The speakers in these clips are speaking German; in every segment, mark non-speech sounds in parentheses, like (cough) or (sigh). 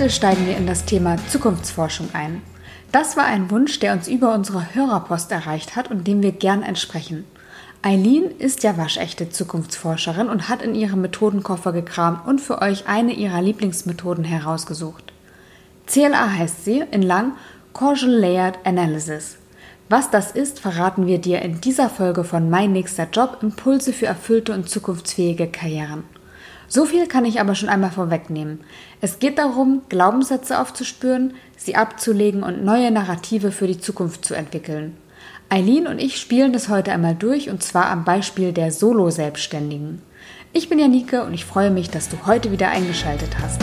Heute steigen wir in das Thema Zukunftsforschung ein. Das war ein Wunsch, der uns über unsere Hörerpost erreicht hat und dem wir gern entsprechen. Eileen ist ja waschechte Zukunftsforscherin und hat in ihrem Methodenkoffer gekramt und für euch eine ihrer Lieblingsmethoden herausgesucht. CLA heißt sie in lang Causal Layered Analysis. Was das ist, verraten wir dir in dieser Folge von Mein nächster Job Impulse für erfüllte und zukunftsfähige Karrieren. So viel kann ich aber schon einmal vorwegnehmen. Es geht darum, Glaubenssätze aufzuspüren, sie abzulegen und neue Narrative für die Zukunft zu entwickeln. Eileen und ich spielen das heute einmal durch und zwar am Beispiel der Solo-Selbstständigen. Ich bin Janike und ich freue mich, dass du heute wieder eingeschaltet hast.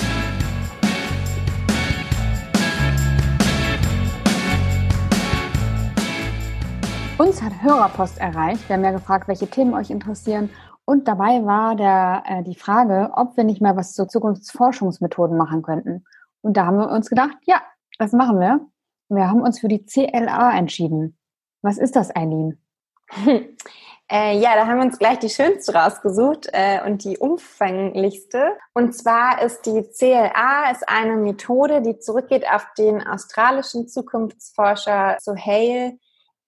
Uns hat Hörerpost erreicht. Wir haben ja gefragt, welche Themen euch interessieren und dabei war der, äh, die Frage, ob wir nicht mal was zu Zukunftsforschungsmethoden machen könnten. Und da haben wir uns gedacht, ja, das machen wir. Wir haben uns für die CLA entschieden. Was ist das, Eileen? (laughs) Äh, ja, da haben wir uns gleich die schönste rausgesucht äh, und die umfänglichste. Und zwar ist die CLA ist eine Methode, die zurückgeht auf den australischen Zukunftsforscher Sohail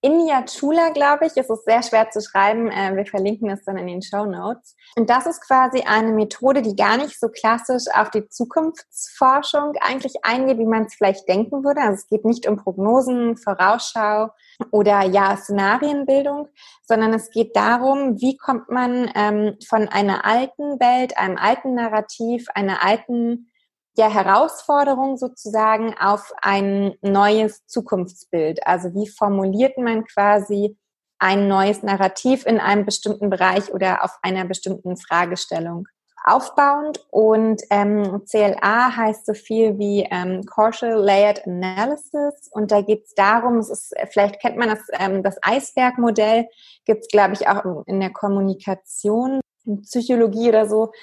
Inya Chula, glaube ich. Es ist sehr schwer zu schreiben. Äh, wir verlinken es dann in den Show Notes. Und das ist quasi eine Methode, die gar nicht so klassisch auf die Zukunftsforschung eigentlich eingeht, wie man es vielleicht denken würde. Also es geht nicht um Prognosen, Vorausschau oder ja, Szenarienbildung, sondern es geht darum, wie kommt man ähm, von einer alten Welt, einem alten Narrativ, einer alten ja, Herausforderung sozusagen auf ein neues Zukunftsbild. Also wie formuliert man quasi ein neues Narrativ in einem bestimmten Bereich oder auf einer bestimmten Fragestellung aufbauend. Und ähm, CLA heißt so viel wie ähm, Causal Layered Analysis. Und da geht es darum, vielleicht kennt man das, ähm, das Eisbergmodell, gibt es, glaube ich, auch in der Kommunikation, in Psychologie oder so,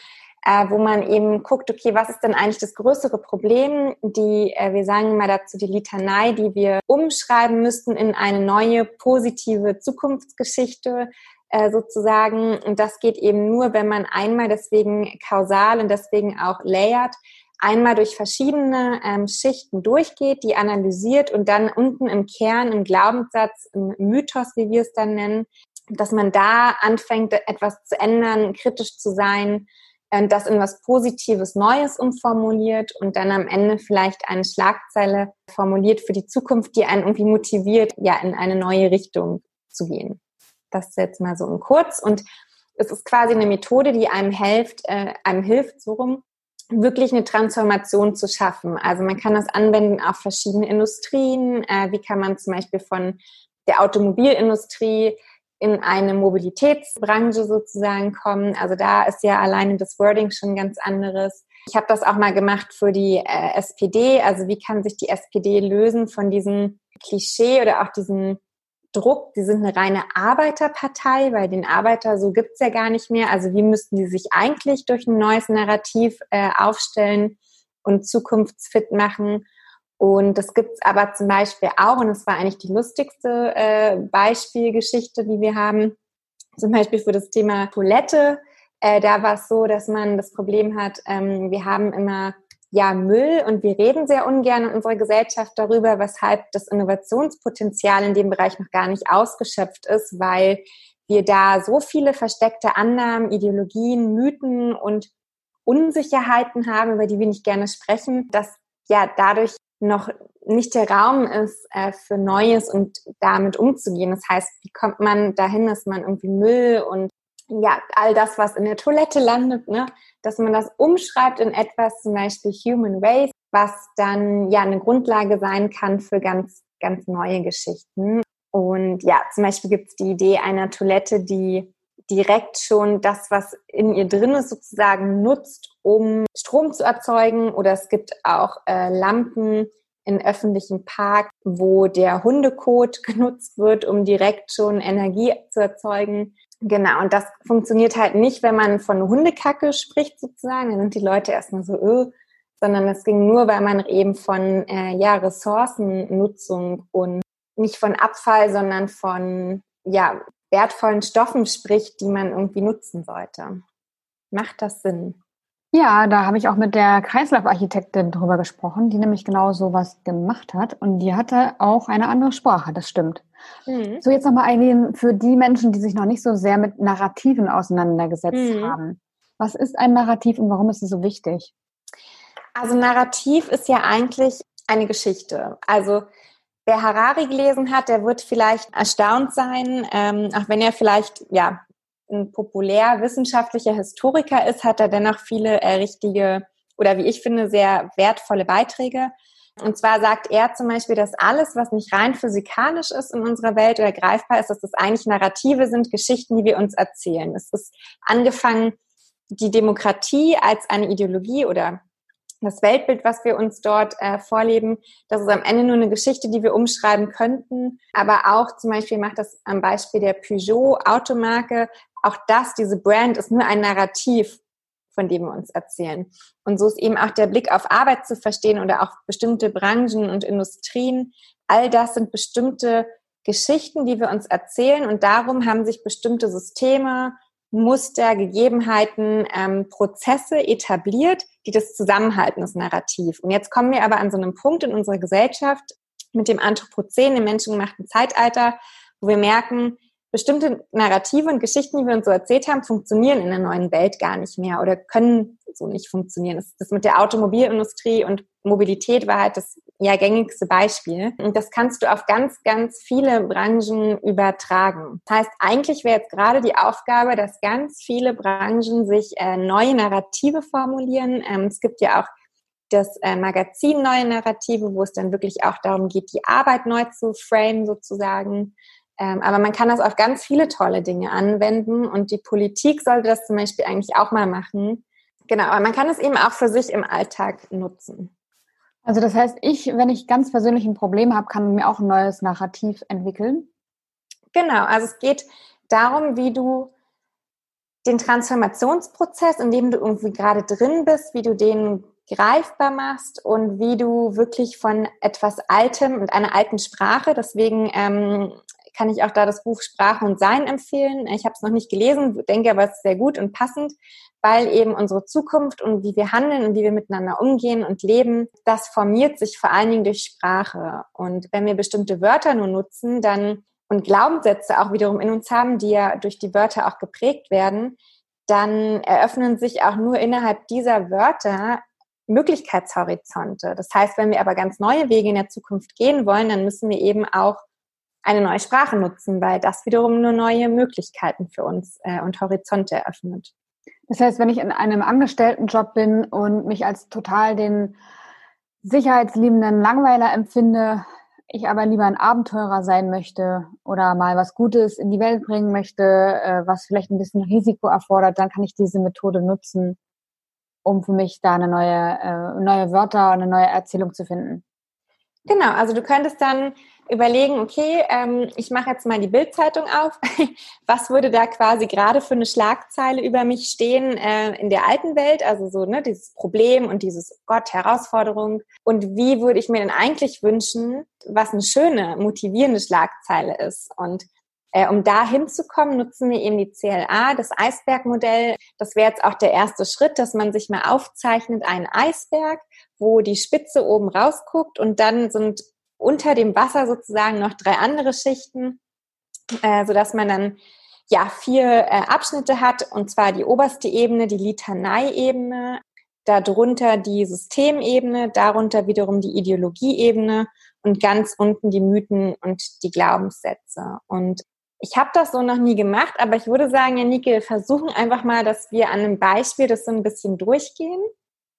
äh, wo man eben guckt, okay, was ist denn eigentlich das größere Problem? Die, äh, wir sagen mal dazu die Litanei, die wir umschreiben müssten in eine neue positive Zukunftsgeschichte äh, sozusagen. Und das geht eben nur, wenn man einmal deswegen kausal und deswegen auch layert, einmal durch verschiedene ähm, Schichten durchgeht, die analysiert und dann unten im Kern, im Glaubenssatz, im Mythos, wie wir es dann nennen, dass man da anfängt, etwas zu ändern, kritisch zu sein, das in was Positives Neues umformuliert und dann am Ende vielleicht eine Schlagzeile formuliert für die Zukunft, die einen irgendwie motiviert, ja, in eine neue Richtung zu gehen. Das jetzt mal so in kurz. Und es ist quasi eine Methode, die einem hilft, äh, einem hilft, so rum, wirklich eine Transformation zu schaffen. Also man kann das anwenden auf verschiedene Industrien. Äh, wie kann man zum Beispiel von der Automobilindustrie in eine Mobilitätsbranche sozusagen kommen. Also da ist ja alleine das Wording schon ganz anderes. Ich habe das auch mal gemacht für die äh, SPD. Also wie kann sich die SPD lösen von diesem Klischee oder auch diesem Druck? Die sind eine reine Arbeiterpartei, weil den Arbeiter so gibt's ja gar nicht mehr. Also wie müssten die sich eigentlich durch ein neues Narrativ äh, aufstellen und zukunftsfit machen? Und das gibt's aber zum Beispiel auch, und das war eigentlich die lustigste äh, Beispielgeschichte, die wir haben, zum Beispiel für das Thema Toilette. Äh, da war es so, dass man das Problem hat, ähm, wir haben immer ja Müll und wir reden sehr ungern in unserer Gesellschaft darüber, weshalb das Innovationspotenzial in dem Bereich noch gar nicht ausgeschöpft ist, weil wir da so viele versteckte Annahmen, Ideologien, Mythen und Unsicherheiten haben, über die wir nicht gerne sprechen, dass ja dadurch noch nicht der Raum ist, äh, für Neues und damit umzugehen. Das heißt, wie kommt man dahin, dass man irgendwie Müll und ja, all das, was in der Toilette landet, ne, dass man das umschreibt in etwas, zum Beispiel Human Waste, was dann ja eine Grundlage sein kann für ganz, ganz neue Geschichten. Und ja, zum Beispiel gibt es die Idee einer Toilette, die direkt schon das, was in ihr drin ist, sozusagen nutzt, um Strom zu erzeugen. Oder es gibt auch äh, Lampen in öffentlichen Park, wo der Hundekot (laughs) genutzt wird, um direkt schon Energie zu erzeugen. Genau, und das funktioniert halt nicht, wenn man von Hundekacke spricht sozusagen. Dann sind die Leute erstmal so, öh, sondern es ging nur, weil man eben von äh, ja, Ressourcennutzung und nicht von Abfall, sondern von ja, wertvollen Stoffen spricht, die man irgendwie nutzen sollte. Macht das Sinn? Ja, da habe ich auch mit der Kreislaufarchitektin drüber gesprochen, die nämlich genau so was gemacht hat. Und die hatte auch eine andere Sprache, das stimmt. Mhm. So, jetzt nochmal eingehen für die Menschen, die sich noch nicht so sehr mit Narrativen auseinandergesetzt mhm. haben. Was ist ein Narrativ und warum ist es so wichtig? Also Narrativ ist ja eigentlich eine Geschichte. Also wer Harari gelesen hat, der wird vielleicht erstaunt sein, ähm, auch wenn er vielleicht ja ein populär wissenschaftlicher Historiker ist, hat er dennoch viele äh, richtige oder wie ich finde sehr wertvolle Beiträge. Und zwar sagt er zum Beispiel, dass alles, was nicht rein physikalisch ist in unserer Welt oder greifbar ist, dass das eigentlich Narrative sind, Geschichten, die wir uns erzählen. Es ist angefangen die Demokratie als eine Ideologie oder das Weltbild, was wir uns dort äh, vorleben, das ist am Ende nur eine Geschichte, die wir umschreiben könnten. Aber auch zum Beispiel macht das am Beispiel der Peugeot-Automarke, auch das, diese Brand ist nur ein Narrativ, von dem wir uns erzählen. Und so ist eben auch der Blick auf Arbeit zu verstehen oder auch bestimmte Branchen und Industrien. All das sind bestimmte Geschichten, die wir uns erzählen und darum haben sich bestimmte Systeme, Muster, Gegebenheiten, ähm, Prozesse etabliert, die das zusammenhalten, das Narrativ. Und jetzt kommen wir aber an so einem Punkt in unserer Gesellschaft mit dem Anthropozän, dem menschengemachten Zeitalter, wo wir merken, bestimmte Narrative und Geschichten, die wir uns so erzählt haben, funktionieren in der neuen Welt gar nicht mehr oder können so nicht funktionieren. Das, das mit der Automobilindustrie und Mobilität war halt das ja gängigste Beispiel. Und das kannst du auf ganz, ganz viele Branchen übertragen. Das heißt, eigentlich wäre jetzt gerade die Aufgabe, dass ganz viele Branchen sich äh, neue Narrative formulieren. Ähm, es gibt ja auch das äh, Magazin Neue Narrative, wo es dann wirklich auch darum geht, die Arbeit neu zu frame sozusagen. Ähm, aber man kann das auf ganz viele tolle Dinge anwenden und die Politik sollte das zum Beispiel eigentlich auch mal machen. Genau, aber man kann es eben auch für sich im Alltag nutzen. Also das heißt, ich, wenn ich ganz persönlich ein Problem habe, kann mir auch ein neues Narrativ entwickeln? Genau, also es geht darum, wie du den Transformationsprozess, in dem du irgendwie gerade drin bist, wie du den greifbar machst und wie du wirklich von etwas Altem und einer alten Sprache, deswegen ähm, kann ich auch da das Buch Sprache und Sein empfehlen. Ich habe es noch nicht gelesen, denke aber, es ist sehr gut und passend, weil eben unsere Zukunft und wie wir handeln und wie wir miteinander umgehen und leben, das formiert sich vor allen Dingen durch Sprache. Und wenn wir bestimmte Wörter nur nutzen, dann und Glaubenssätze auch wiederum in uns haben, die ja durch die Wörter auch geprägt werden, dann eröffnen sich auch nur innerhalb dieser Wörter Möglichkeitshorizonte. Das heißt, wenn wir aber ganz neue Wege in der Zukunft gehen wollen, dann müssen wir eben auch eine neue Sprache nutzen, weil das wiederum nur neue Möglichkeiten für uns äh, und Horizonte eröffnet. Das heißt, wenn ich in einem Angestelltenjob bin und mich als total den sicherheitsliebenden Langweiler empfinde, ich aber lieber ein Abenteurer sein möchte oder mal was Gutes in die Welt bringen möchte, äh, was vielleicht ein bisschen Risiko erfordert, dann kann ich diese Methode nutzen, um für mich da eine neue, äh, neue Wörter, eine neue Erzählung zu finden. Genau, also du könntest dann überlegen, okay, ähm, ich mache jetzt mal die Bildzeitung auf. (laughs) Was würde da quasi gerade für eine Schlagzeile über mich stehen äh, in der alten Welt? Also so, ne, dieses Problem und dieses Gott, Herausforderung. Und wie würde ich mir denn eigentlich wünschen, was eine schöne, motivierende Schlagzeile ist? Und äh, um da hinzukommen, nutzen wir eben die CLA, das Eisbergmodell. Das wäre jetzt auch der erste Schritt, dass man sich mal aufzeichnet, einen Eisberg, wo die Spitze oben rausguckt und dann sind unter dem Wasser sozusagen noch drei andere Schichten, äh, so dass man dann ja vier äh, Abschnitte hat und zwar die oberste Ebene, die Litanei-Ebene, darunter die Systemebene, darunter wiederum die Ideologieebene und ganz unten die Mythen und die Glaubenssätze. Und ich habe das so noch nie gemacht, aber ich würde sagen, Janike, wir versuchen einfach mal, dass wir an einem Beispiel das so ein bisschen durchgehen.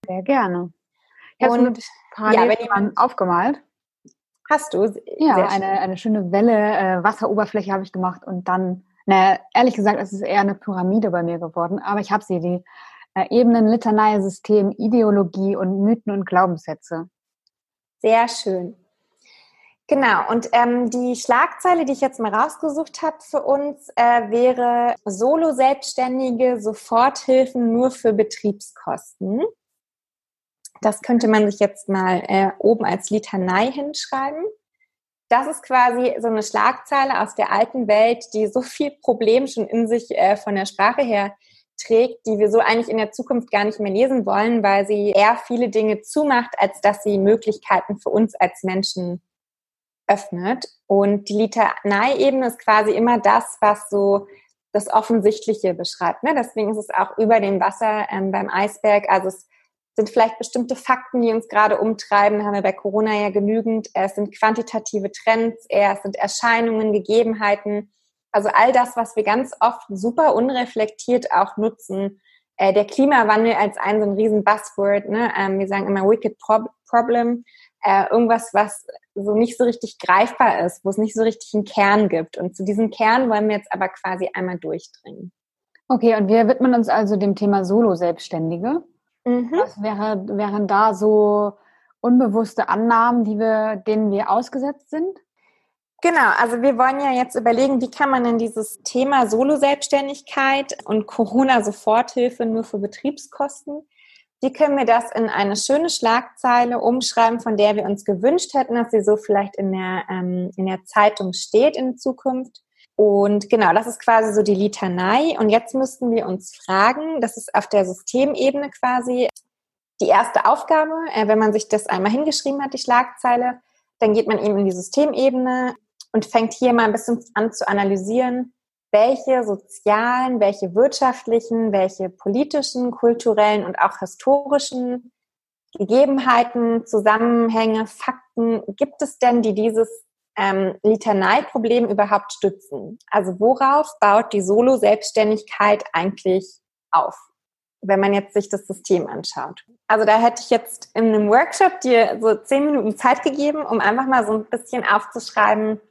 Sehr gerne. Ich und ja, wenn jemand aufgemalt. Hast du? Ja, eine, eine schöne Welle, äh, Wasseroberfläche habe ich gemacht und dann, naja, ehrlich gesagt, es ist eher eine Pyramide bei mir geworden, aber ich habe sie, die äh, Ebenen, Litanei, System, Ideologie und Mythen und Glaubenssätze. Sehr schön. Genau, und ähm, die Schlagzeile, die ich jetzt mal rausgesucht habe für uns, äh, wäre Solo-Selbstständige Soforthilfen nur für Betriebskosten. Das könnte man sich jetzt mal äh, oben als Litanei hinschreiben. Das ist quasi so eine Schlagzeile aus der alten Welt, die so viel Problem schon in sich äh, von der Sprache her trägt, die wir so eigentlich in der Zukunft gar nicht mehr lesen wollen, weil sie eher viele Dinge zumacht, als dass sie Möglichkeiten für uns als Menschen öffnet. Und die Litanei-Ebene ist quasi immer das, was so das Offensichtliche beschreibt. Ne? Deswegen ist es auch über dem Wasser ähm, beim Eisberg. Also es sind vielleicht bestimmte Fakten, die uns gerade umtreiben, haben wir bei Corona ja genügend. Es sind quantitative Trends, es sind Erscheinungen, Gegebenheiten. Also all das, was wir ganz oft super unreflektiert auch nutzen. Äh, der Klimawandel als ein so ein riesen Buzzword. Ne? Ähm, wir sagen immer Wicked Problem. Äh, irgendwas, was so nicht so richtig greifbar ist, wo es nicht so richtig einen Kern gibt. Und zu diesem Kern wollen wir jetzt aber quasi einmal durchdringen. Okay, und wir widmen uns also dem Thema Solo-Selbstständige. Mhm. Was wäre, wären da so unbewusste Annahmen, die wir, denen wir ausgesetzt sind? Genau, also wir wollen ja jetzt überlegen, wie kann man denn dieses Thema Solo-Selbstständigkeit und Corona-Soforthilfe nur für Betriebskosten, wie können wir das in eine schöne Schlagzeile umschreiben, von der wir uns gewünscht hätten, dass sie so vielleicht in der, ähm, in der Zeitung steht in Zukunft? Und genau, das ist quasi so die Litanei. Und jetzt müssten wir uns fragen, das ist auf der Systemebene quasi die erste Aufgabe, äh, wenn man sich das einmal hingeschrieben hat, die Schlagzeile, dann geht man eben in die Systemebene und fängt hier mal ein bisschen an zu analysieren, welche sozialen, welche wirtschaftlichen, welche politischen, kulturellen und auch historischen Gegebenheiten, Zusammenhänge, Fakten gibt es denn, die dieses ähm, Litanei-Problem überhaupt stützen? Also worauf baut die Solo-Selbstständigkeit eigentlich auf, wenn man jetzt sich das System anschaut? Also da hätte ich jetzt in einem Workshop dir so zehn Minuten Zeit gegeben, um einfach mal so ein bisschen aufzuschreiben,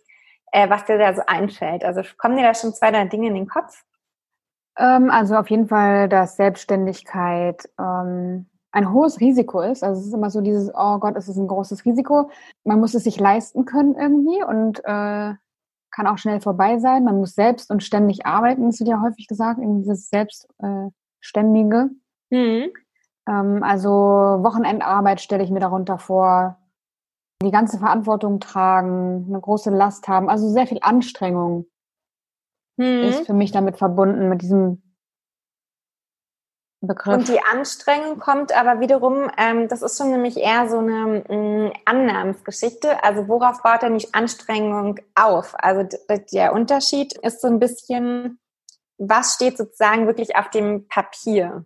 äh, was dir da so einfällt. Also kommen dir da schon zwei, drei Dinge in den Kopf? Ähm, also auf jeden Fall, dass Selbstständigkeit ähm, ein hohes Risiko ist. Also es ist immer so dieses, oh Gott, es ist ein großes Risiko. Man muss es sich leisten können irgendwie und äh, kann auch schnell vorbei sein. Man muss selbst und ständig arbeiten, das wird ja häufig gesagt, in dieses Selbstständige. Äh, mhm. ähm, also Wochenendarbeit stelle ich mir darunter vor. Die ganze Verantwortung tragen, eine große Last haben, also sehr viel Anstrengung mhm. ist für mich damit verbunden, mit diesem Begriff. Und die Anstrengung kommt aber wiederum, ähm, das ist schon nämlich eher so eine ähm, Annahmensgeschichte. Also worauf baut denn die Anstrengung auf? Also der Unterschied ist so ein bisschen, was steht sozusagen wirklich auf dem Papier?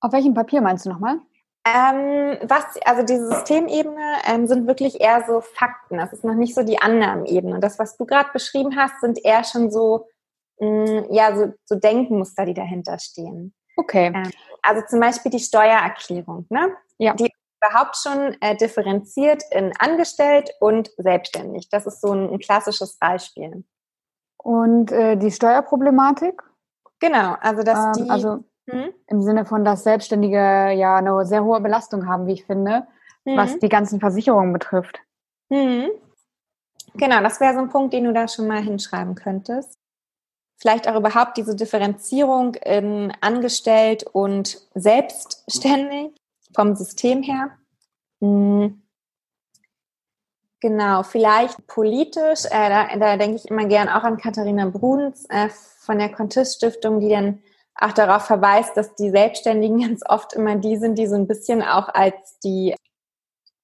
Auf welchem Papier meinst du nochmal? Ähm, was, also diese Systemebene ähm, sind wirklich eher so Fakten. Das ist noch nicht so die Annahmenebene. Das, was du gerade beschrieben hast, sind eher schon so mh, ja, so, so Denkmuster, die dahinter stehen. Okay. Ähm, also zum Beispiel die Steuererklärung, ne? Ja. Die überhaupt schon äh, differenziert in angestellt und selbstständig. Das ist so ein, ein klassisches Beispiel. Und äh, die Steuerproblematik? Genau, also dass ähm, die. Also hm? im Sinne von, dass Selbstständige ja eine sehr hohe Belastung haben, wie ich finde, hm. was die ganzen Versicherungen betrifft. Hm. Genau, das wäre so ein Punkt, den du da schon mal hinschreiben könntest vielleicht auch überhaupt diese Differenzierung in angestellt und selbstständig vom System her. Hm. Genau, vielleicht politisch, äh, da, da denke ich immer gern auch an Katharina Bruns äh, von der Contist Stiftung, die dann auch darauf verweist, dass die Selbstständigen (laughs) ganz oft immer die sind, die so ein bisschen auch als die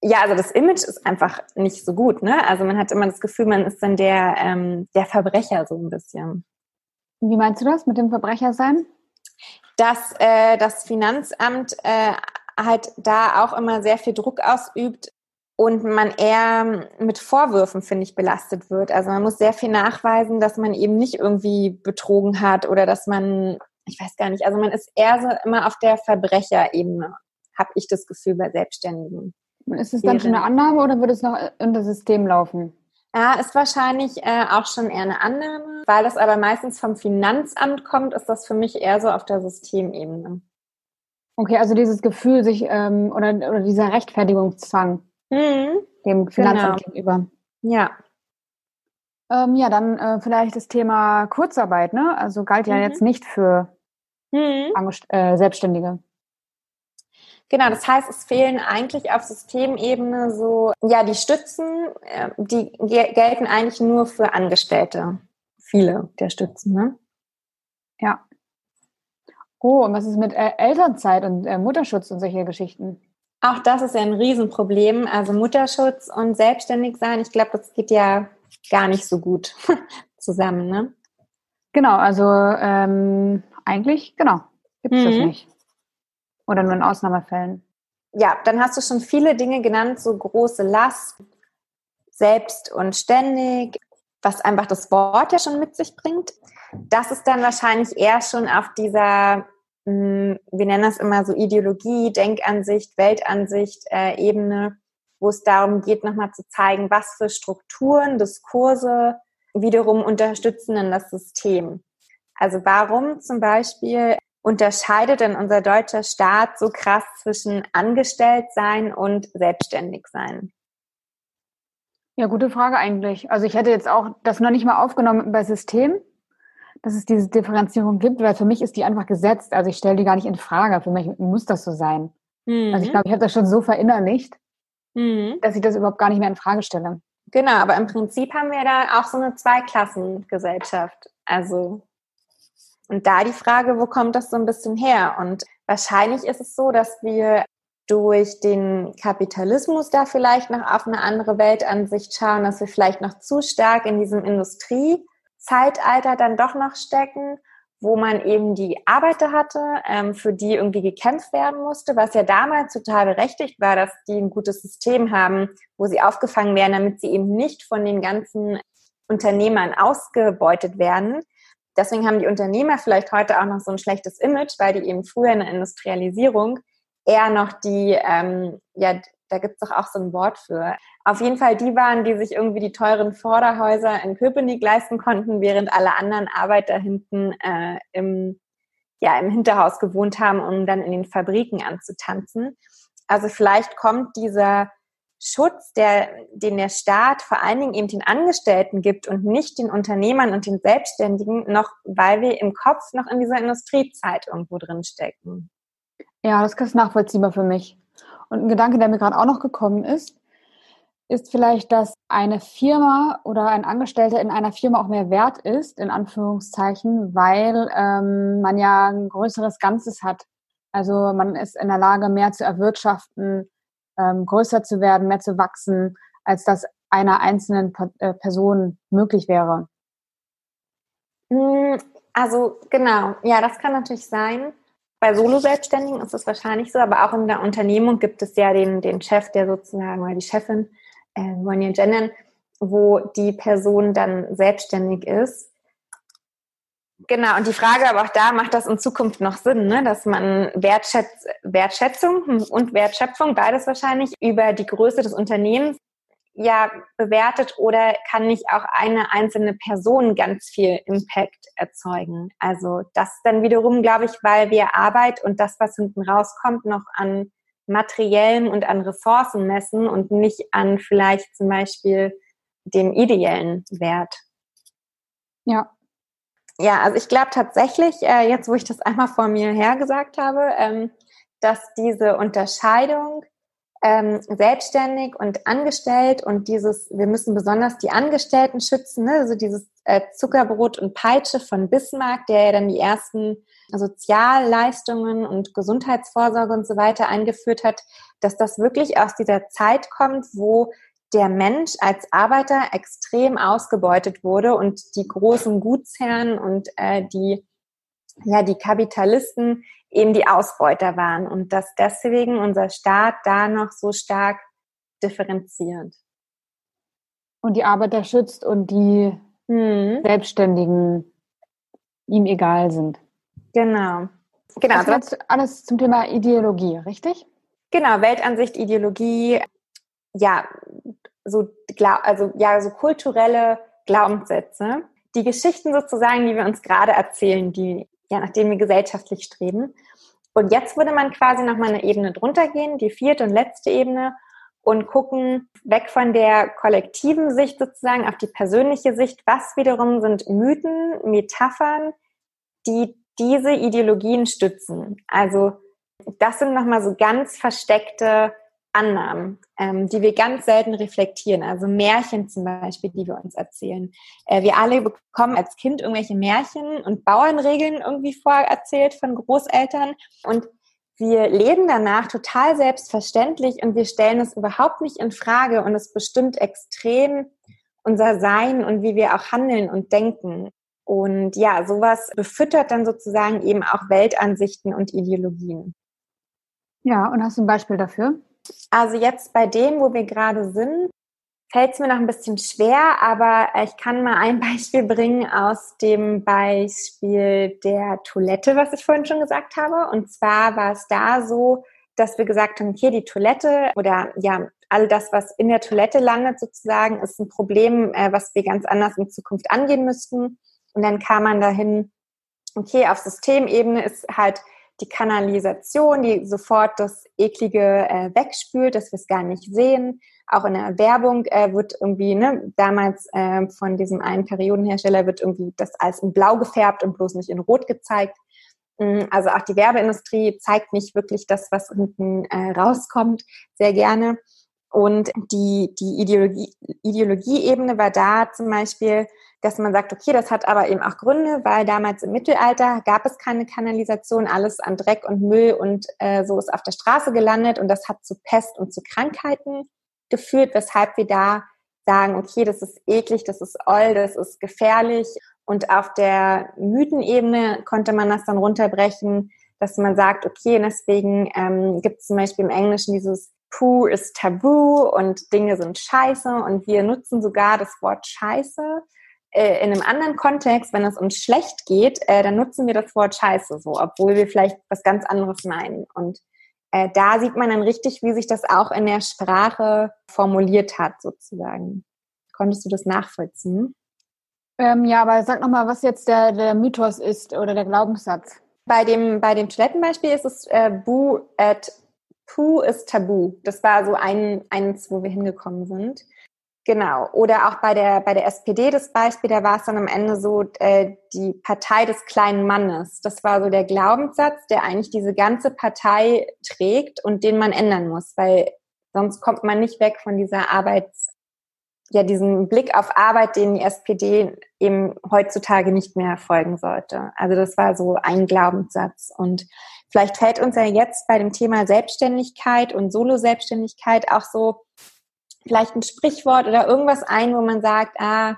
ja, also das Image ist einfach nicht so gut, ne? Also man hat immer das Gefühl, man ist dann der, ähm, der Verbrecher so ein bisschen. Wie meinst du das mit dem Verbrecher sein? Dass äh, das Finanzamt äh, halt da auch immer sehr viel Druck ausübt und man eher mit Vorwürfen, finde ich, belastet wird. Also man muss sehr viel nachweisen, dass man eben nicht irgendwie betrogen hat oder dass man, ich weiß gar nicht, also man ist eher so immer auf der Verbrecherebene, habe ich das Gefühl bei Selbstständigen. Ist es dann schon eine Annahme oder würde es noch in das System laufen? Ja, ist wahrscheinlich äh, auch schon eher eine Annahme. Weil das aber meistens vom Finanzamt kommt, ist das für mich eher so auf der Systemebene. Okay, also dieses Gefühl, sich ähm, oder, oder dieser Rechtfertigungszwang mhm. dem Finanzamt genau. gegenüber. Ja. Ähm, ja, dann äh, vielleicht das Thema Kurzarbeit, ne? Also galt ja mhm. jetzt nicht für mhm. äh, Selbstständige. Genau, das heißt, es fehlen eigentlich auf Systemebene so, ja, die Stützen, äh, die gelten eigentlich nur für Angestellte. Viele der Stützen, ne? Ja. Oh, und was ist mit äh, Elternzeit und äh, Mutterschutz und solche Geschichten? Auch das ist ja ein Riesenproblem. Also Mutterschutz und selbstständig sein, ich glaube, das geht ja gar nicht so gut (laughs) zusammen, ne? Genau, also ähm, eigentlich, genau, gibt es mhm. das nicht. Oder nur in Ausnahmefällen. Ja, dann hast du schon viele Dinge genannt, so große Last, selbst und ständig, was einfach das Wort ja schon mit sich bringt. Das ist dann wahrscheinlich eher schon auf dieser, hm, wir nennen das immer so Ideologie, Denkansicht, Weltansicht, äh, Ebene, wo es darum geht, nochmal zu zeigen, was für Strukturen, Diskurse wiederum unterstützen denn das System. Also warum zum Beispiel unterscheidet denn unser deutscher Staat so krass zwischen Angestelltsein und Selbstständigsein? Ja, gute Frage eigentlich. Also ich hätte jetzt auch das noch nicht mal aufgenommen bei System, dass es diese Differenzierung gibt, weil für mich ist die einfach gesetzt. Also ich stelle die gar nicht in Frage. Für mich muss das so sein. Mhm. Also ich glaube, ich habe das schon so verinnerlicht, mhm. dass ich das überhaupt gar nicht mehr in Frage stelle. Genau, aber im Prinzip haben wir da auch so eine Zweiklassengesellschaft. Also und da die Frage, wo kommt das so ein bisschen her? Und wahrscheinlich ist es so, dass wir durch den Kapitalismus da vielleicht noch auf eine andere Weltansicht schauen, dass wir vielleicht noch zu stark in diesem Industriezeitalter dann doch noch stecken, wo man eben die Arbeiter hatte, ähm, für die irgendwie gekämpft werden musste, was ja damals total berechtigt war, dass die ein gutes System haben, wo sie aufgefangen werden, damit sie eben nicht von den ganzen Unternehmern ausgebeutet werden. Deswegen haben die Unternehmer vielleicht heute auch noch so ein schlechtes Image, weil die eben früher in der Industrialisierung eher noch die, ähm, ja, da gibt es doch auch so ein Wort für. Auf jeden Fall die waren, die sich irgendwie die teuren Vorderhäuser in Köpenick leisten konnten, während alle anderen Arbeiter hinten äh, im, ja, im Hinterhaus gewohnt haben, um dann in den Fabriken anzutanzen. Also vielleicht kommt dieser Schutz, der, den der Staat vor allen Dingen eben den Angestellten gibt und nicht den Unternehmern und den Selbstständigen, noch weil wir im Kopf noch in dieser Industriezeit irgendwo drin stecken. Ja, das ist nachvollziehbar für mich. Und ein Gedanke, der mir gerade auch noch gekommen ist, ist vielleicht, dass eine Firma oder ein Angestellter in einer Firma auch mehr wert ist, in Anführungszeichen, weil ähm, man ja ein größeres Ganzes hat. Also man ist in der Lage, mehr zu erwirtschaften, ähm, größer zu werden, mehr zu wachsen, als das einer einzelnen äh, Person möglich wäre? Hm, also genau, ja, das kann natürlich sein. Bei Solo-Selbstständigen ist es wahrscheinlich so, aber auch in der Unternehmung gibt es ja den, den Chef, der sozusagen, oder die Chefin, äh, wollen ja gendern, wo die Person dann selbstständig ist Genau, und die Frage aber auch da, macht das in Zukunft noch Sinn, ne? dass man Wertschätz Wertschätzung und Wertschöpfung, beides wahrscheinlich, über die Größe des Unternehmens ja bewertet oder kann nicht auch eine einzelne Person ganz viel Impact erzeugen? Also das dann wiederum, glaube ich, weil wir Arbeit und das, was hinten rauskommt, noch an materiellen und an Ressourcen messen und nicht an vielleicht zum Beispiel dem ideellen Wert. Ja, ja, also ich glaube tatsächlich, äh, jetzt wo ich das einmal vor mir her gesagt habe, ähm, dass diese Unterscheidung ähm, selbstständig und angestellt und dieses, wir müssen besonders die Angestellten schützen, ne? also dieses äh, Zuckerbrot und Peitsche von Bismarck, der ja dann die ersten Sozialleistungen und Gesundheitsvorsorge und so weiter eingeführt hat, dass das wirklich aus dieser Zeit kommt, wo der Mensch als Arbeiter extrem ausgebeutet wurde und die großen Gutsherren und äh, die, ja, die Kapitalisten eben die Ausbeuter waren und dass deswegen unser Staat da noch so stark differenziert. Und die Arbeiter schützt und die hm. Selbstständigen ihm egal sind. Genau. Genau. Das ist alles zum Thema Ideologie, richtig? Genau, Weltansicht, Ideologie, ja, so, also, ja, so kulturelle Glaubenssätze, die Geschichten sozusagen, die wir uns gerade erzählen, die, ja, nachdem wir gesellschaftlich streben. Und jetzt würde man quasi noch mal eine Ebene drunter gehen, die vierte und letzte Ebene, und gucken weg von der kollektiven Sicht sozusagen auf die persönliche Sicht. Was wiederum sind Mythen, Metaphern, die diese Ideologien stützen? Also das sind nochmal so ganz versteckte Annahmen, ähm, die wir ganz selten reflektieren. Also Märchen zum Beispiel, die wir uns erzählen. Äh, wir alle bekommen als Kind irgendwelche Märchen und Bauernregeln irgendwie vorerzählt von Großeltern und wir leben danach total selbstverständlich und wir stellen es überhaupt nicht in Frage und es bestimmt extrem unser Sein und wie wir auch handeln und denken. Und ja, sowas befüttert dann sozusagen eben auch Weltansichten und Ideologien. Ja, und hast du ein Beispiel dafür? Also jetzt bei dem, wo wir gerade sind, fällt es mir noch ein bisschen schwer, aber ich kann mal ein (laughs) Beispiel bringen aus dem Beispiel der Toilette, was ich vorhin schon gesagt habe. Und zwar war es da so, dass wir gesagt haben, okay, die Toilette oder ja, all das, was in der Toilette landet sozusagen, ist ein Problem, äh, was wir ganz anders in Zukunft angehen müssten. Und dann kam man dahin, okay, auf Systemebene ist halt die Kanalisation, die sofort das Eklige äh, wegspült, dass wir es gar nicht sehen. Auch in der Werbung äh, wird irgendwie, ne, damals äh, von diesem einen Periodenhersteller wird irgendwie das alles in Blau gefärbt und bloß nicht in Rot gezeigt. Mm, also auch die Werbeindustrie zeigt nicht wirklich das, was unten äh, rauskommt, sehr gerne. Und die, die Ideologie, Ideologieebene war da zum Beispiel, dass man sagt, okay, das hat aber eben auch Gründe, weil damals im Mittelalter gab es keine Kanalisation, alles an Dreck und Müll und äh, so ist auf der Straße gelandet und das hat zu Pest und zu Krankheiten geführt, weshalb wir da sagen, okay, das ist eklig, das ist oll, das ist gefährlich. Und auf der Mythenebene konnte man das dann runterbrechen, dass man sagt, okay, deswegen ähm, gibt es zum Beispiel im Englischen dieses Poo ist tabu und Dinge sind scheiße und wir nutzen sogar das Wort scheiße äh, in einem anderen Kontext, wenn es uns schlecht geht, äh, dann nutzen wir das Wort Scheiße so, obwohl wir vielleicht was ganz anderes meinen. Und äh, da sieht man dann richtig, wie sich das auch in der Sprache formuliert hat, sozusagen. Konntest du das nachvollziehen? Ähm, ja, aber sag nochmal, was jetzt der, der Mythos ist oder der Glaubenssatz. Bei dem, bei dem Toilettenbeispiel ist es äh, Bu at Pu ist Tabu. Das war so ein, eins, wo wir hingekommen sind. Genau. Oder auch bei der, bei der SPD das Beispiel, da war es dann am Ende so äh, die Partei des kleinen Mannes. Das war so der Glaubenssatz, der eigentlich diese ganze Partei trägt und den man ändern muss, weil sonst kommt man nicht weg von dieser Arbeits, ja, diesem Blick auf Arbeit, den die SPD eben heutzutage nicht mehr folgen sollte. Also das war so ein Glaubenssatz. Und vielleicht fällt uns ja jetzt bei dem Thema Selbstständigkeit und Solo-Selbstständigkeit auch so vielleicht ein Sprichwort oder irgendwas ein, wo man sagt, ah,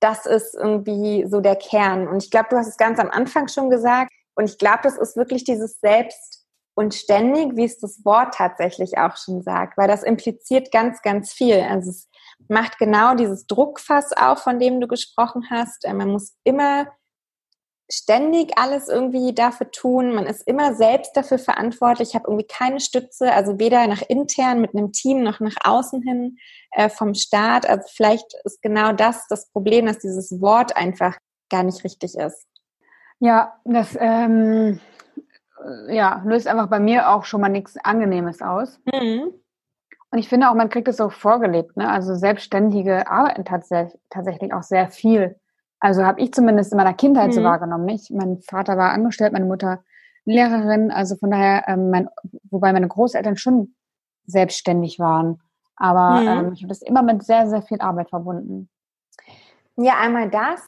das ist irgendwie so der Kern. Und ich glaube, du hast es ganz am Anfang schon gesagt. Und ich glaube, das ist wirklich dieses Selbst und ständig, wie es das Wort tatsächlich auch schon sagt, weil das impliziert ganz, ganz viel. Also es macht genau dieses Druckfass auf, von dem du gesprochen hast. Äh, man muss immer ständig alles irgendwie dafür tun. Man ist immer selbst dafür verantwortlich. Ich habe irgendwie keine Stütze, also weder nach intern mit einem Team noch nach außen hin äh, vom Staat. Also vielleicht ist genau das das Problem, dass dieses Wort einfach gar nicht richtig ist. Ja, das ähm, ja, löst einfach bei mir auch schon mal nichts Angenehmes aus. Mhm. Und ich finde auch, man kriegt es so vorgelebt. Ne? Also Selbstständige arbeiten tatsächlich, tatsächlich auch sehr viel also habe ich zumindest in meiner Kindheit mhm. so wahrgenommen. Nicht? Mein Vater war angestellt, meine Mutter Lehrerin, also von daher, ähm, mein, wobei meine Großeltern schon selbstständig waren. Aber mhm. ähm, ich habe das immer mit sehr, sehr viel Arbeit verbunden. Ja, einmal das.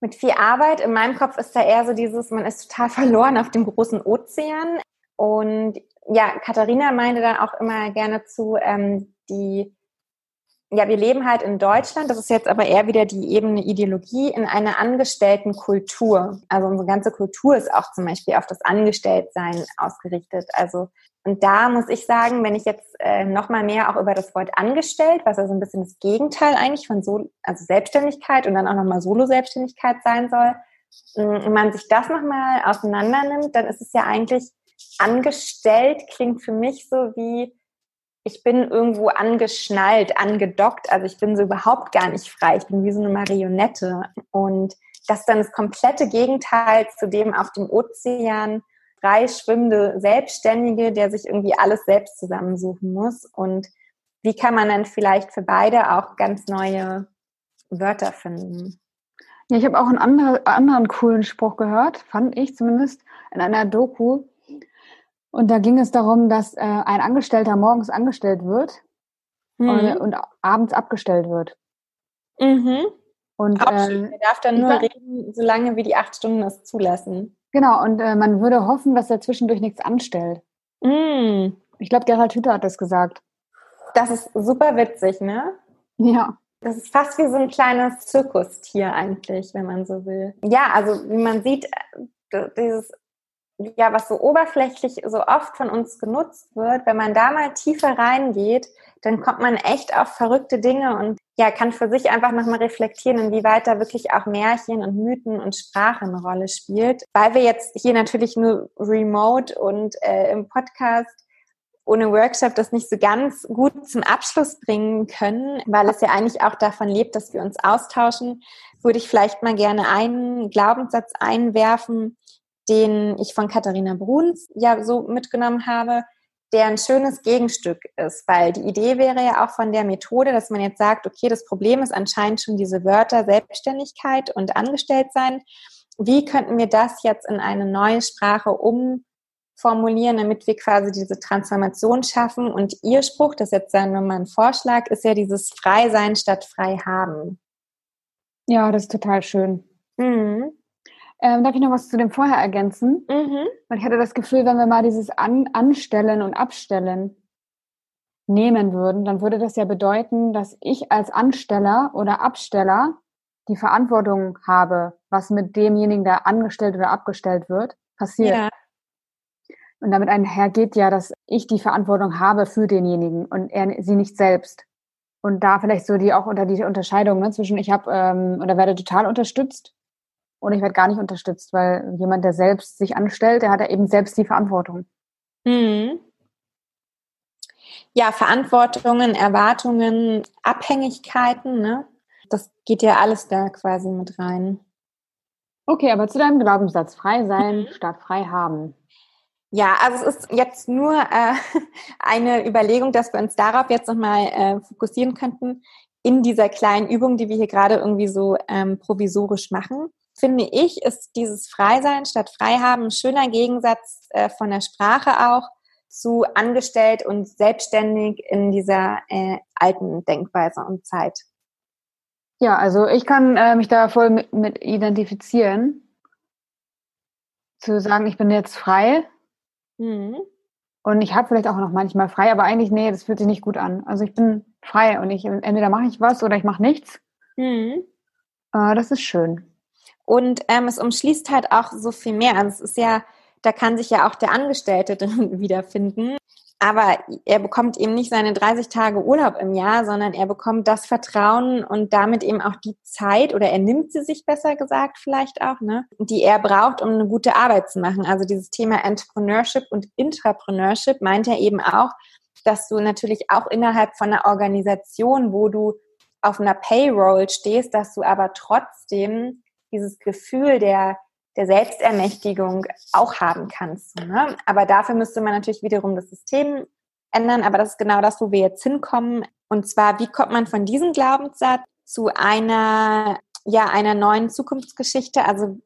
Mit viel Arbeit. In meinem Kopf ist da eher so dieses, man ist total verloren auf dem großen Ozean. Und ja, Katharina meinte dann auch immer gerne zu, ähm, die ja, wir leben halt in Deutschland, das ist jetzt aber eher wieder die Ebene Ideologie, in einer Angestelltenkultur. Also unsere ganze Kultur ist auch zum Beispiel auf das Angestelltsein ausgerichtet. Also und da muss ich sagen, wenn ich jetzt äh, noch mal mehr auch über das Wort angestellt, was also ein bisschen das Gegenteil eigentlich von so, also Selbstständigkeit und dann auch noch mal Solo-Selbstständigkeit sein soll, wenn man sich das noch mal auseinander nimmt, dann ist es ja eigentlich angestellt klingt für mich so wie ich bin irgendwo angeschnallt, angedockt. Also ich bin so überhaupt gar nicht frei. Ich bin wie so eine Marionette. Und das ist dann das komplette Gegenteil zu dem auf dem Ozean frei schwimmende Selbstständige, der sich irgendwie alles selbst zusammensuchen muss. Und wie kann man dann vielleicht für beide auch ganz neue Wörter finden? Ja, ich habe auch einen anderen, anderen coolen Spruch gehört, fand ich zumindest in einer Doku Und da ging es darum, dass äh, ein Angestellter morgens angestellt wird mhm. und, und, abends abgestellt wird. Mhm. Und äh, er darf dann nur reden, solange wie die acht Stunden es zulassen. Genau, und äh, man würde hoffen, dass er zwischendurch nichts anstellt. Mm. Ich glaube, Gerald Hüther hat das gesagt. Das ist super witzig, ne? Ja. Das ist fast wie so ein kleines Zirkustier eigentlich, wenn man so will. Ja, also wie man sieht, äh, dieses, ja, was so oberflächlich so oft von uns genutzt wird, wenn man da mal tiefer reingeht, dann kommt man echt auf verrückte Dinge und ja, kann für sich einfach nochmal reflektieren, inwieweit da wirklich auch Märchen und Mythen und Sprache eine Rolle spielt. Weil wir jetzt hier natürlich nur remote und äh, im Podcast ohne Workshop das nicht so ganz gut zum Abschluss bringen können, weil es ja eigentlich auch davon lebt, dass wir uns austauschen, würde ich vielleicht mal gerne einen Glaubenssatz einwerfen, den ich von Katharina Bruns ja so mitgenommen habe, der ein schönes Gegenstück ist, weil die Idee wäre ja auch von der Methode, dass man jetzt sagt, okay, das Problem ist anscheinend schon diese Wörter Selbstständigkeit und Angestelltsein. Wie könnten wir das jetzt in eine neue Sprache umformulieren, damit wir quasi diese Transformation schaffen? Und Ihr Spruch, das ist jetzt sagen wir mal ein Vorschlag, ist ja dieses Frei sein statt frei haben. Ja, das ist total schön. Mhm. Ähm, darf ich noch was zu dem vorher ergänzen? Mhm. Weil ich hatte das Gefühl, wenn wir mal dieses An Anstellen und Abstellen nehmen würden, dann würde das ja bedeuten, dass ich als Ansteller oder Absteller die Verantwortung habe, was mit demjenigen, der angestellt oder abgestellt wird, passiert. Ja. Und damit einhergeht ja, dass ich die Verantwortung habe für denjenigen und er sie nicht selbst. Und da vielleicht so die auch unter die Unterscheidung ne, zwischen ich habe ähm, oder werde total unterstützt und ich werde gar nicht unterstützt, weil jemand, der selbst sich anstellt, der hat ja eben selbst die Verantwortung. Mhm. Ja, Verantwortungen, Erwartungen, Abhängigkeiten, ne? Das geht ja alles da quasi mit rein. Okay, aber zu deinem Glaubenssatz, frei sein mhm. statt frei haben. Ja, also es ist jetzt nur äh, (laughs) eine Überlegung, dass wir uns darauf jetzt nochmal äh, fokussieren könnten in dieser kleinen Übung, die wir hier gerade irgendwie so ähm, provisorisch machen finde ich, ist dieses Freisein statt Freihaben ein schöner Gegensatz äh, von der Sprache auch zu angestellt und selbstständig in dieser äh, alten Denkweise und Zeit. Ja, also ich kann äh, mich da voll mit, mit identifizieren. Zu sagen, ich bin jetzt frei. Mhm. Und ich habe vielleicht auch noch manchmal frei, aber eigentlich, nee, das fühlt sich nicht gut an. Also ich bin frei und ich entweder mache ich was oder ich mache nichts. Mhm. Äh, das ist schön. Und ähm, es umschließt halt auch so viel mehr. Also es ist ja, da kann sich ja auch der Angestellte (laughs) drin wiederfinden. Aber er bekommt eben nicht seine 30 Tage Urlaub im Jahr, sondern er bekommt das Vertrauen und damit eben auch die Zeit oder er nimmt sie sich besser gesagt vielleicht auch, ne, die er braucht, um eine gute Arbeit zu machen. Also dieses Thema Entrepreneurship und Intrapreneurship meint ja eben auch, dass du natürlich auch innerhalb von einer Organisation, wo du auf einer Payroll stehst, dass du aber trotzdem dieses Gefühl der, der Selbstermächtigung auch haben kannst. Ne? Aber dafür müsste man natürlich wiederum das System ändern. Aber das ist genau das, wo wir jetzt hinkommen. Und zwar, wie kommt man von diesem Glaubenssatz zu einer, ja, einer neuen Zukunftsgeschichte? Also,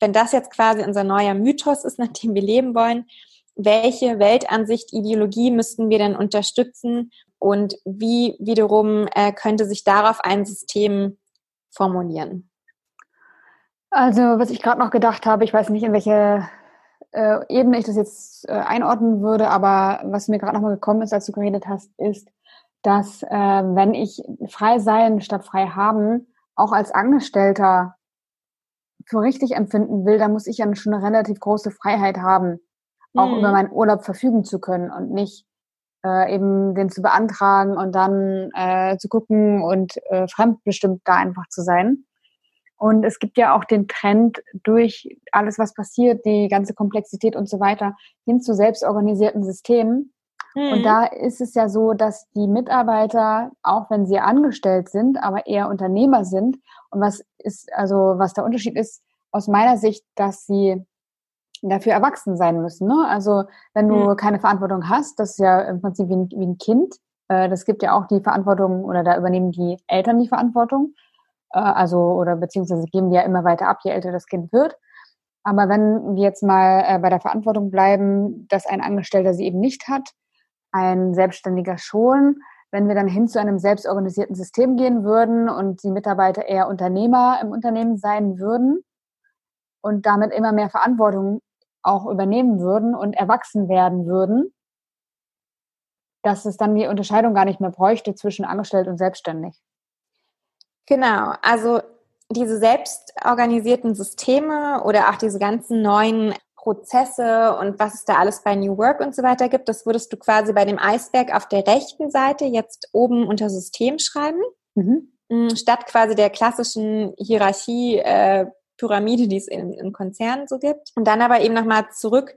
wenn das jetzt quasi unser neuer Mythos ist, nach dem wir leben wollen, welche Weltansicht, Ideologie müssten wir denn unterstützen und wie wiederum äh, könnte sich darauf ein System formulieren? Also, was ich gerade noch gedacht habe, ich weiß nicht, in welche äh, Ebene ich das jetzt äh, einordnen würde, aber was mir gerade nochmal gekommen ist, als du geredet hast, ist, dass äh, wenn ich frei sein statt frei haben, auch als Angestellter für richtig empfinden will, dann muss ich ja schon eine relativ große Freiheit haben, auch mhm. über meinen Urlaub verfügen zu können und nicht äh, eben den zu beantragen und dann äh, zu gucken und äh, fremdbestimmt da einfach zu sein. Und es gibt ja auch den Trend durch alles, was passiert, die ganze Komplexität und so weiter, hin zu selbstorganisierten Systemen. Mhm. Und da ist es ja so, dass die Mitarbeiter, auch wenn sie angestellt sind, aber eher Unternehmer sind. Und was ist, also was der Unterschied ist, aus meiner Sicht, dass sie dafür erwachsen sein müssen. Ne? Also wenn du mhm. keine Verantwortung hast, das ist ja im Prinzip wie ein, wie ein Kind. Äh, das gibt ja auch die Verantwortung oder da übernehmen die Eltern die Verantwortung. Äh, also oder beziehungsweise geben die ja immer weiter ab, je älter das Kind wird. Aber wenn wir jetzt mal äh, bei der Verantwortung bleiben, dass ein Angestellter sie eben nicht hat, ein Selbstständiger schon, wenn wir dann hin zu einem selbstorganisierten System gehen würden und die Mitarbeiter eher Unternehmer im Unternehmen sein würden und damit immer mehr Verantwortung auch übernehmen würden und erwachsen werden würden, dass es dann die Unterscheidung gar nicht mehr bräuchte zwischen angestellt und selbstständig. Genau, also diese selbstorganisierten Systeme oder auch diese ganzen neuen Prozesse und was es da alles bei New Work und so weiter gibt, das würdest du quasi bei dem Eisberg auf der rechten Seite jetzt oben unter System schreiben, mhm. Mm, statt quasi der klassischen Hierarchie, äh, Pyramide, die es in, in Konzernen so gibt. Und dann aber eben nochmal zurück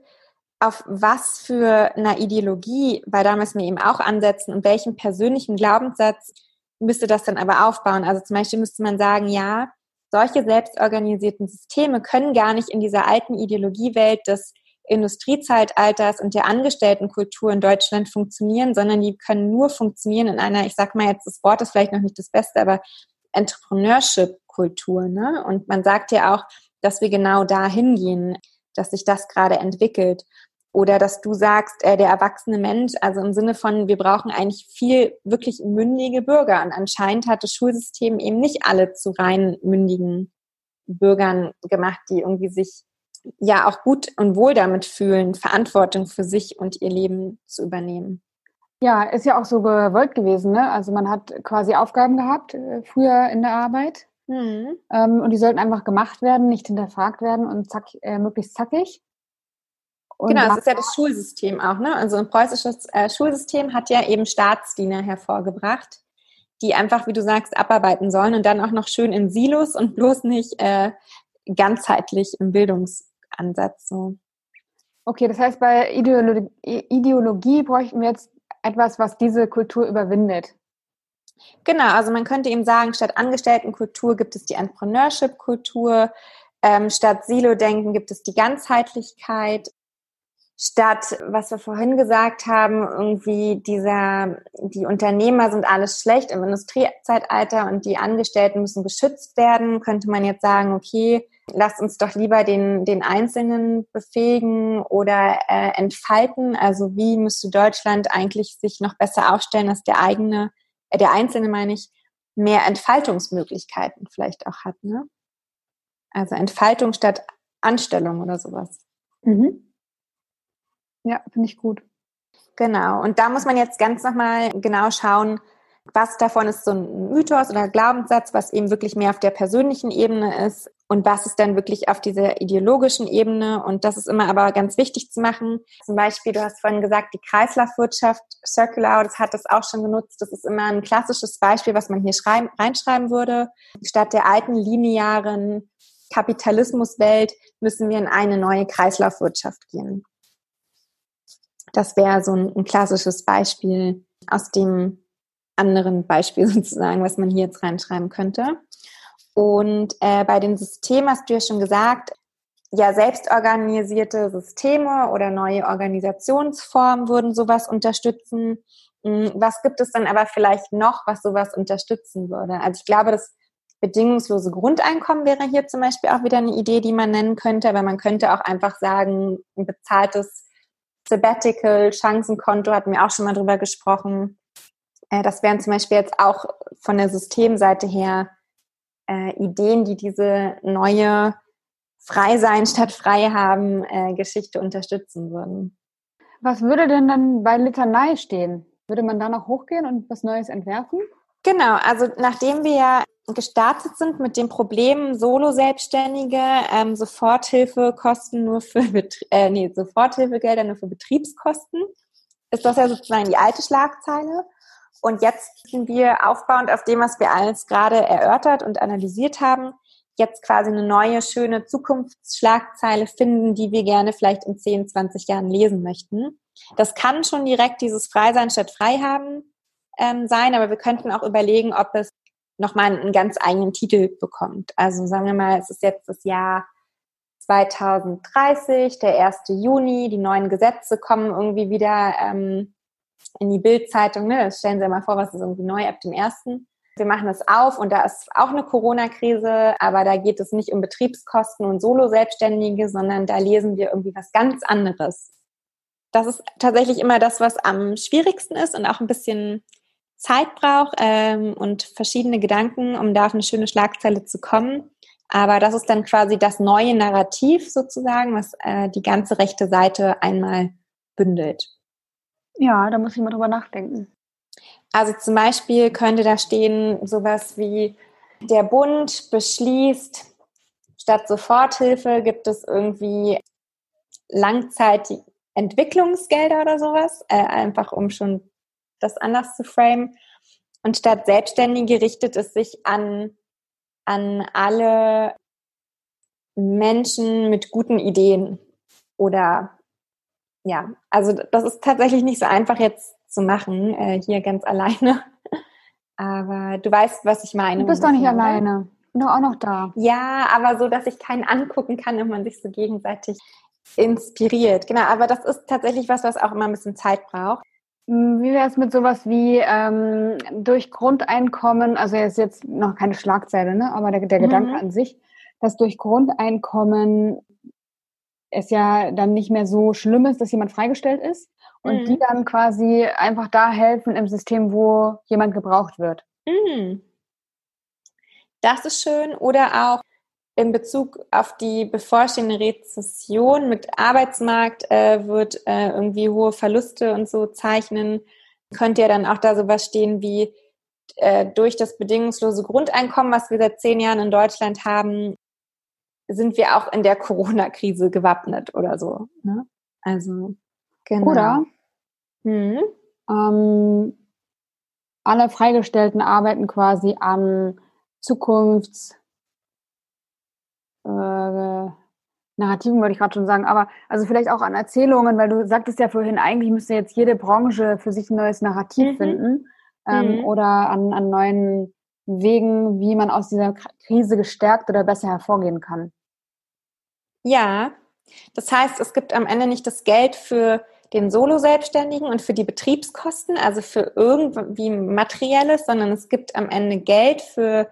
auf was für eine Ideologie, weil da müssen wir eben auch ansetzen und welchen persönlichen Glaubenssatz müsste das dann aber aufbauen. Also zum Beispiel müsste man sagen, ja, solche selbstorganisierten Systeme können gar nicht in dieser alten Ideologiewelt des Industriezeitalters und der Angestelltenkultur in Deutschland funktionieren, sondern die können nur funktionieren in einer, ich sag mal jetzt, das Wort ist vielleicht noch nicht das Beste, aber Entrepreneurship-Kultur. Ne? Und man sagt ja auch, dass wir genau dahin gehen, dass sich das gerade entwickelt. Oder dass du sagst, äh, der erwachsene Mensch, also im Sinne von, wir brauchen eigentlich viel wirklich mündige Bürger. Und anscheinend hat das Schulsystem eben nicht alle zu rein mündigen Bürgern gemacht, die irgendwie sich ja auch gut und wohl damit fühlen, Verantwortung für sich und ihr Leben zu übernehmen. Ja, ist ja auch so gewollt gewesen. Ne? Also man hat quasi Aufgaben gehabt äh, früher in der Arbeit. Mhm. Ähm, und die sollten einfach gemacht werden, nicht hinterfragt werden und zack, äh, möglichst zackig. Und genau, das ist ja das Schulsystem auch. Ne? Also ein preußisches äh, Schulsystem hat ja eben Staatsdiener hervorgebracht, die einfach, wie du sagst, abarbeiten sollen und dann auch noch schön in Silos und bloß nicht äh, ganzheitlich im Bildungsansatz. So. Okay, das heißt, bei Ideologie, Ideologie bräuchten wir jetzt etwas, was diese Kultur überwindet. Genau, also man könnte eben sagen, statt Angestelltenkultur gibt es die Entrepreneurship-Kultur, ähm, statt Silo-Denken gibt es die Ganzheitlichkeit statt, was wir vorhin gesagt haben, irgendwie dieser, die Unternehmer sind alles schlecht im Industriezeitalter und die Angestellten müssen geschützt werden, könnte man jetzt sagen, okay, lasst uns doch lieber den, den Einzelnen befähigen oder äh, entfalten. Also wie müsste Deutschland eigentlich sich noch besser aufstellen, dass der eigene, äh, der Einzelne meine ich, mehr Entfaltungsmöglichkeiten vielleicht auch hat, ne? Also Entfaltung statt Anstellung oder sowas. Mhm. Ja, finde ich gut. Genau. Und da muss man jetzt ganz nochmal genau schauen, was davon ist so ein Mythos oder Glaubenssatz, was eben wirklich mehr auf der persönlichen Ebene ist und was ist dann wirklich auf dieser ideologischen Ebene. Und das ist immer aber ganz wichtig zu machen. Zum Beispiel, du hast vorhin gesagt, die Kreislaufwirtschaft, Circular, das hat das auch schon genutzt. Das ist immer ein klassisches Beispiel, was man hier schreiben, reinschreiben würde. Statt der alten linearen Kapitalismuswelt müssen wir in eine neue Kreislaufwirtschaft gehen. Das wäre so ein, ein klassisches Beispiel aus dem anderen Beispiel (laughs) sozusagen, was man hier jetzt reinschreiben könnte. Und äh, bei den Systemen hast du ja schon gesagt, ja, selbstorganisierte Systeme oder neue Organisationsformen würden sowas unterstützen. Hm, was gibt es dann aber vielleicht noch, was sowas unterstützen würde? Also ich glaube, das bedingungslose Grundeinkommen wäre hier zum Beispiel auch wieder eine Idee, die man nennen könnte, aber man könnte auch einfach sagen, ein bezahltes Sabbatical, Chancenkonto, hatten wir auch schon mal drüber gesprochen. Äh, das wären zum Beispiel jetzt auch von der Systemseite her äh, Ideen, die diese neue Frei sein statt frei haben äh, Geschichte unterstützen würden. Was würde denn dann bei Litanei stehen? Würde man da noch hochgehen und was Neues entwerfen? Genau, also nachdem wir ja gestartet sind mit dem Problem Solo-Selbstständige, ähm, Soforthilfekosten nur für, Betrie äh, nee, Soforthilfegelder nur für Betriebskosten, ist das ja sozusagen die alte Schlagzeile. Und jetzt sind wir aufbauend auf dem, was wir alles gerade erörtert und analysiert haben, jetzt quasi eine neue, schöne Zukunftsschlagzeile finden, die wir gerne vielleicht in 10, 20 Jahren lesen möchten. Das kann schon direkt dieses Freisein statt Frei haben ähm, sein, aber wir könnten auch überlegen, ob es nochmal einen ganz eigenen Titel bekommt. Also sagen wir mal, es ist jetzt das Jahr 2030, der 1. Juni, die neuen Gesetze kommen irgendwie wieder ähm, in die Bildzeitung. Ne? Stellen Sie mal vor, was ist irgendwie neu ab dem 1. wir machen es auf und da ist auch eine Corona-Krise, aber da geht es nicht um Betriebskosten und Solo-Selbstständige, sondern da lesen wir irgendwie was ganz anderes. Das ist tatsächlich immer das, was am schwierigsten ist und auch ein bisschen Zeit braucht ähm, und verschiedene Gedanken, um da auf eine schöne Schlagzeile zu kommen. Aber das ist dann quasi das neue Narrativ sozusagen, was äh, die ganze rechte Seite einmal bündelt. Ja, da muss ich mal drüber nachdenken. Also zum Beispiel könnte da stehen sowas wie, der Bund beschließt, statt Soforthilfe gibt es irgendwie Langzeitentwicklungsgelder oder sowas, äh, einfach um schon das anders zu framen. Und statt Selbstständige richtet es sich an, an alle Menschen mit guten Ideen oder ja, also das ist tatsächlich nicht so einfach jetzt zu machen, äh, hier ganz alleine. (laughs) Aber du weißt, was ich meine. Du bist doch nicht oder? alleine. Bin doch auch noch da. Ja, aber so, dass ich keinen angucken kann und man sich so gegenseitig inspiriert. Genau, aber das ist tatsächlich was, was auch immer ein bisschen Zeit braucht. Hm, wie wäre es mit sowas wie ähm, durch Grundeinkommen, also ist jetzt noch keine Schlagzeile, ne? aber der, der mhm. Gedanke an sich, dass durch Grundeinkommen es ja dann nicht mehr so schlimm ist, dass jemand freigestellt ist und mhm. die dann quasi einfach da helfen im System, wo jemand gebraucht wird. Mhm. Das ist schön. Oder auch in Bezug auf die bevorstehende Rezession mit Arbeitsmarkt äh, wird äh, irgendwie hohe Verluste und so zeichnen. Könnte ja dann auch da sowas stehen wie äh, durch das bedingungslose Grundeinkommen, was wir seit zehn Jahren in Deutschland haben, sind wir auch in der Corona-Krise gewappnet oder so. Ne? Also genau. Oder Mhm. Ähm, alle Freigestellten arbeiten quasi an Zukunfts äh, Narrativen, würde ich gerade schon sagen, aber also vielleicht auch an Erzählungen, weil du sagtest ja vorhin, eigentlich müsste jetzt jede Branche für sich ein neues Narrativ mhm. finden ähm, mhm. oder an, an neuen Wegen, wie man aus dieser Krise gestärkt oder besser hervorgehen kann. Ja, das heißt, es gibt am Ende nicht das Geld für den Solo-Selbstständigen und für die Betriebskosten, also für irgendwie Materielles, sondern es gibt am Ende Geld für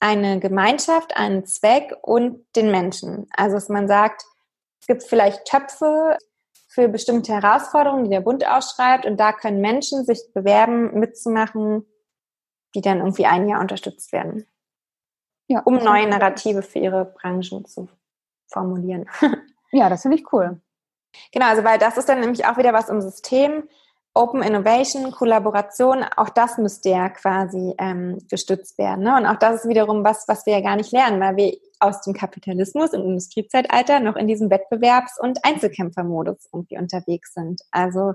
eine Gemeinschaft, einen Zweck und den Menschen. Also dass man sagt, es gibt vielleicht Töpfe für bestimmte Herausforderungen, die der Bund ausschreibt und da können Menschen sich bewerben, mitzumachen, die dann irgendwie ein Jahr unterstützt werden. Ja, um neue Narrative für ihre Branchen zu formulieren. (laughs) Ja, das finde ich cool. Genau, also weil das ist dann nämlich auch wieder was im System. Open Innovation, Kollaboration, auch das müsste ja quasi ähm, gestützt werden. Ne? Und auch das ist wiederum was, was wir ja gar nicht lernen, weil wir aus dem Kapitalismus im Industriezeitalter noch in diesem Wettbewerbs- und Einzelkämpfermodus irgendwie unterwegs sind. Also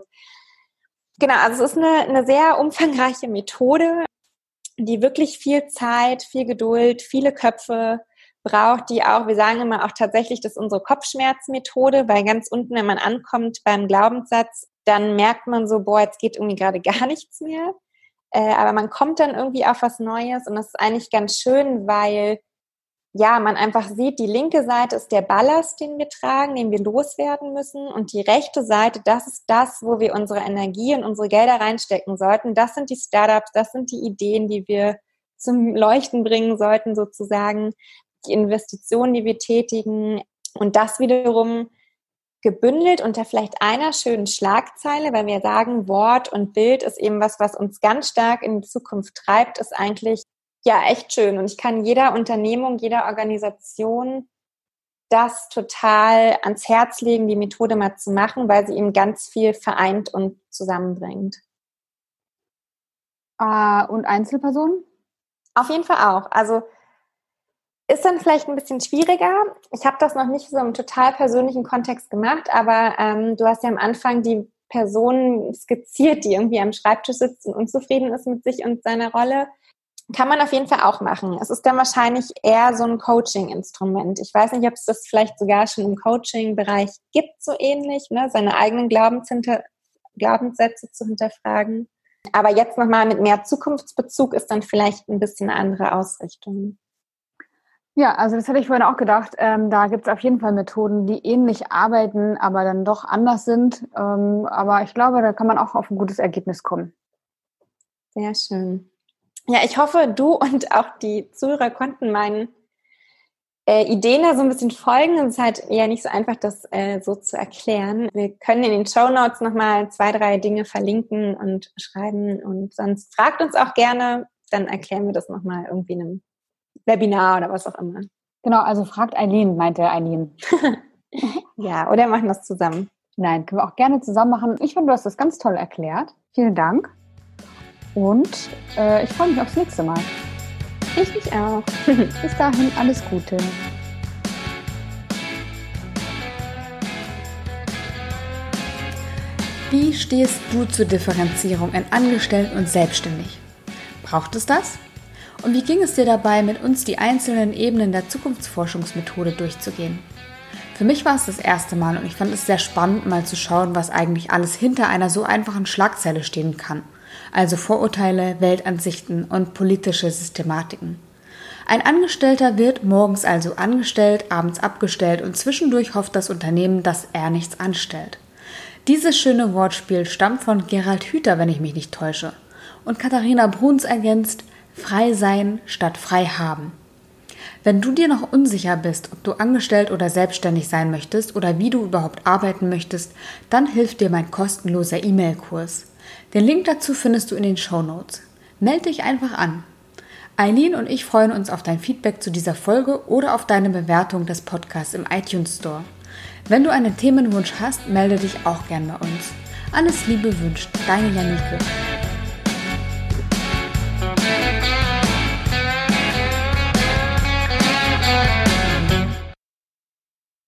genau, also es ist eine, eine sehr umfangreiche Methode, die wirklich viel Zeit, viel Geduld, viele Köpfe braucht, die auch, wir sagen immer auch tatsächlich, das ist unsere Kopfschmerzmethode, weil ganz unten, wenn man ankommt beim Glaubenssatz, dann merkt man so, boah, jetzt geht irgendwie gerade (laughs) gar nichts mehr. Äh, aber man kommt dann irgendwie auf was Neues und das ist eigentlich ganz schön, weil ja, man einfach sieht, die linke Seite ist der Ballast, den wir tragen, den wir loswerden müssen. Und die rechte Seite, das ist das, wo wir unsere Energie und unsere Gelder reinstecken sollten. Das sind die Startups, das sind die Ideen, die wir zum Leuchten bringen sollten, sozusagen die Investitionen, die wir tätigen und das wiederum gebündelt unter vielleicht einer schönen Schlagzeile, weil wir sagen, Wort und Bild ist eben was, was uns ganz stark in die Zukunft treibt, ist eigentlich ja echt schön. Und ich kann jeder Unternehmung, jeder Organisation das total ans Herz legen, die Methode mal zu machen, weil sie eben ganz viel vereint und zusammenbringt. Uh, und Einzelpersonen? Auf jeden Fall auch. Also ist dann vielleicht ein bisschen schwieriger. Ich habe das noch nicht so im total persönlichen Kontext gemacht, aber ähm, du hast ja am Anfang die Person skizziert, die irgendwie am Schreibtisch sitzt und unzufrieden ist mit sich und seiner Rolle. Kann man auf jeden Fall auch machen. Es ist dann wahrscheinlich eher so ein Coaching-Instrument. Ich weiß nicht, ob es das vielleicht sogar schon im Coaching-Bereich gibt, so ähnlich, ne? seine eigenen Glaubenssätze zu hinterfragen. Aber jetzt nochmal mit mehr Zukunftsbezug ist dann vielleicht ein bisschen eine andere Ausrichtung. Ja, also das hatte ich vorhin auch gedacht. Ähm, da gibt es auf jeden Fall Methoden, die ähnlich arbeiten, aber dann doch anders sind. Ähm, aber ich glaube, da kann man auch auf ein gutes Ergebnis kommen. Sehr schön. ja, ich hoffe, du (laughs) und auch die Zuhörer konnten meinen äh, Ideen da so ein bisschen folgen. Es ist halt ja nicht so einfach, das äh, so zu erklären. Wir können in den Show Notes nochmal zwei, drei Dinge verlinken und schreiben und sonst fragt uns auch gerne, dann erklären wir das nochmal irgendwie in einem Webinar oder was auch immer. Genau, also fragt Eileen, meinte Eileen. (laughs) ja, oder machen das zusammen. Nein, können wir auch gerne zusammen machen. Ich finde, du hast das ganz toll erklärt. Vielen Dank. Und äh, ich freue mich aufs nächste Mal. Ich mich auch. (laughs) Bis dahin alles Gute. Wie stehst du zur Differenzierung in Angestellt und Selbstständig? Braucht es das? Und wie ging es dir dabei, mit uns die einzelnen Ebenen der Zukunftsforschungsmethode durchzugehen? Für mich war es das erste Mal und ich fand es sehr spannend, mal zu schauen, was eigentlich alles hinter einer so einfachen Schlagzeile stehen kann also Vorurteile, Weltansichten und politische Systematiken. Ein Angestellter wird morgens also angestellt, abends abgestellt und zwischendurch hofft das Unternehmen, dass er nichts anstellt. Dieses schöne Wortspiel stammt von Gerald Hüther, wenn ich mich nicht täusche. Und Katharina Bruns ergänzt, frei sein statt frei haben. Wenn du dir noch unsicher bist, ob du angestellt oder selbstständig sein möchtest oder wie du überhaupt arbeiten möchtest, dann hilft dir mein kostenloser E-Mail-Kurs. Den Link dazu findest du in den Show Notes. Meld dich einfach an. Eileen und ich freuen uns auf dein Feedback zu dieser Folge oder auf deine Bewertung des Podcasts im iTunes Store. Wenn du einen Themenwunsch hast, melde dich auch gern bei uns. Alles Liebe wünscht deine Janike.